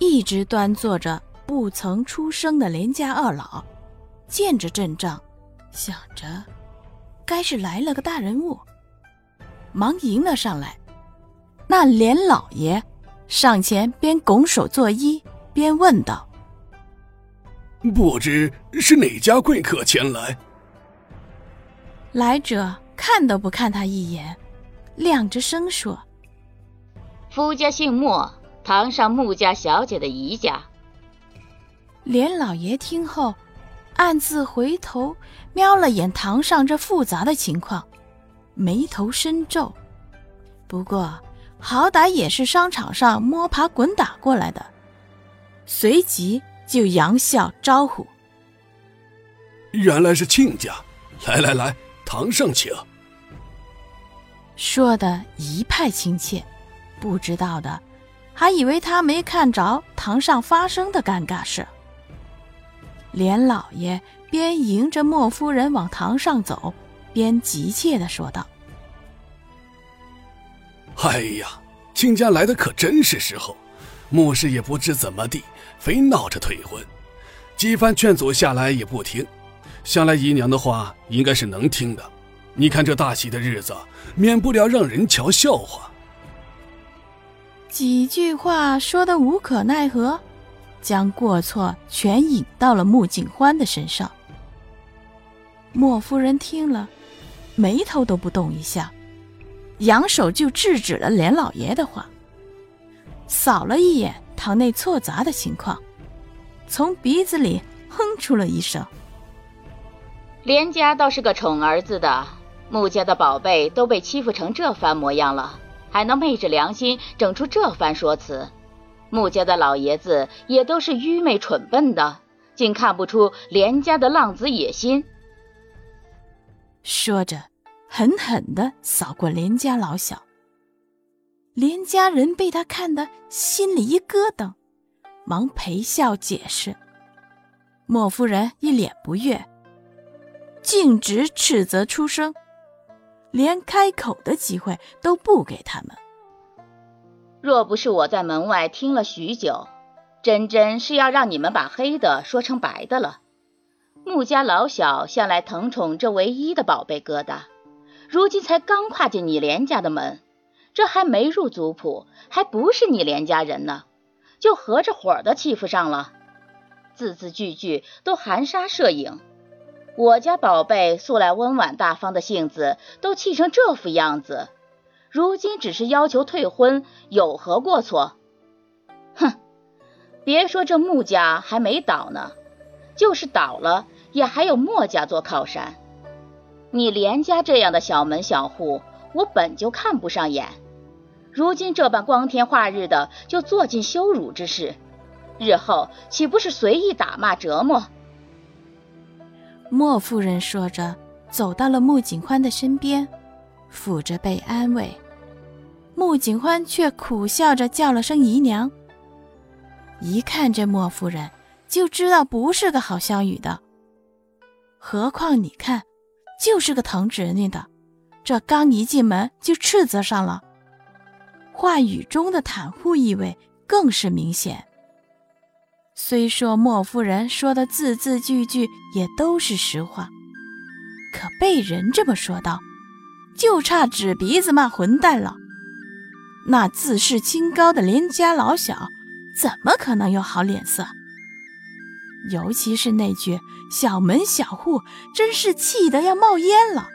一直端坐着不曾出生的连家二老，见着阵仗，想着该是来了个大人物，忙迎了上来。那连老爷上前边拱手作揖，边问道：“不知是哪家贵客前来？”来者看都不看他一眼，亮着声说：“夫家姓莫。”堂上穆家小姐的姨家，连老爷听后，暗自回头瞄了眼堂上这复杂的情况，眉头深皱。不过好歹也是商场上摸爬滚打过来的，随即就扬笑招呼：“原来是亲家，来来来，堂上请。”说的一派亲切，不知道的。还以为他没看着堂上发生的尴尬事。连老爷边迎着莫夫人往堂上走，边急切的说道：“哎呀，亲家来的可真是时候！穆氏也不知怎么地，非闹着退婚，几番劝阻下来也不听。想来姨娘的话应该是能听的。你看这大喜的日子，免不了让人瞧笑话。”几句话说的无可奈何，将过错全引到了穆景欢的身上。莫夫人听了，眉头都不动一下，扬手就制止了连老爷的话，扫了一眼堂内错杂的情况，从鼻子里哼出了一声：“连家倒是个宠儿子的，穆家的宝贝都被欺负成这番模样了。”还能昧着良心整出这番说辞，穆家的老爷子也都是愚昧蠢笨的，竟看不出连家的浪子野心。说着，狠狠的扫过连家老小。连家人被他看得心里一咯噔，忙陪笑解释。莫夫人一脸不悦，径直斥责出声。连开口的机会都不给他们。若不是我在门外听了许久，真真是要让你们把黑的说成白的了。穆家老小向来疼宠这唯一的宝贝疙瘩，如今才刚跨进你连家的门，这还没入族谱，还不是你连家人呢，就合着伙的欺负上了，字字句句都含沙射影。我家宝贝素来温婉大方的性子，都气成这副样子，如今只是要求退婚，有何过错？哼！别说这穆家还没倒呢，就是倒了，也还有莫家做靠山。你连家这样的小门小户，我本就看不上眼，如今这般光天化日的就做尽羞辱之事，日后岂不是随意打骂折磨？莫夫人说着，走到了穆景欢的身边，抚着背安慰。穆景欢却苦笑着叫了声“姨娘”。一看这莫夫人，就知道不是个好相与的。何况你看，就是个疼侄女的，这刚一进门就斥责上了，话语中的袒护意味更是明显。虽说莫夫人说的字字句句也都是实话，可被人这么说道，就差指鼻子骂混蛋了。那自视清高的连家老小，怎么可能有好脸色？尤其是那句“小门小户”，真是气得要冒烟了。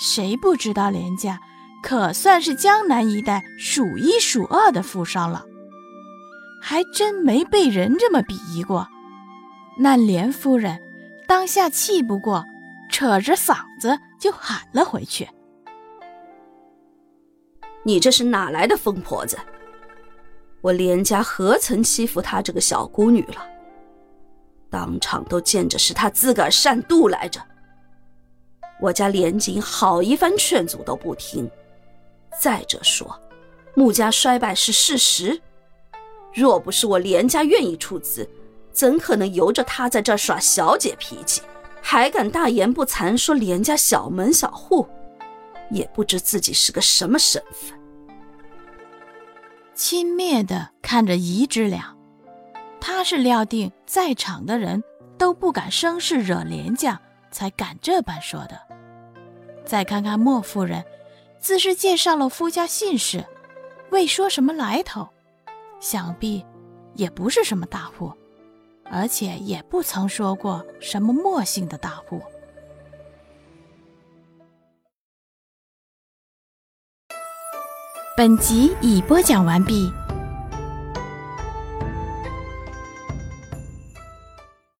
谁不知道连家可算是江南一带数一数二的富商了？还真没被人这么鄙夷过。那连夫人当下气不过，扯着嗓子就喊了回去：“你这是哪来的疯婆子？我连家何曾欺负她这个小孤女了？当场都见着是她自个儿擅妒来着。我家连锦好一番劝阻都不听。再者说，穆家衰败是事实，若不是我连家愿意出资，怎可能由着他在这耍小姐脾气，还敢大言不惭说连家小门小户？也不知自己是个什么身份。轻蔑的看着姨之俩，他是料定在场的人都不敢生事惹连家，才敢这般说的。再看看莫夫人，自是介绍了夫家姓氏，未说什么来头，想必也不是什么大户，而且也不曾说过什么墨姓的大户。本集已播讲完毕。